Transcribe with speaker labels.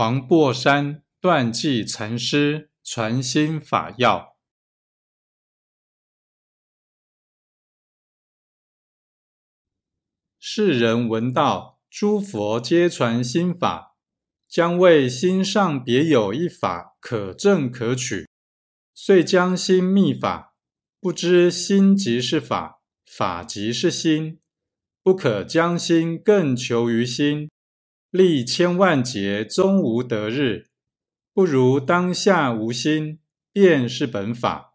Speaker 1: 黄檗山断际禅师传心法要：世人闻道，诸佛皆传心法，将为心上别有一法可证可取，遂将心密法，不知心即是法，法即是心，不可将心更求于心。历千万劫终无得日，不如当下无心，便是本法。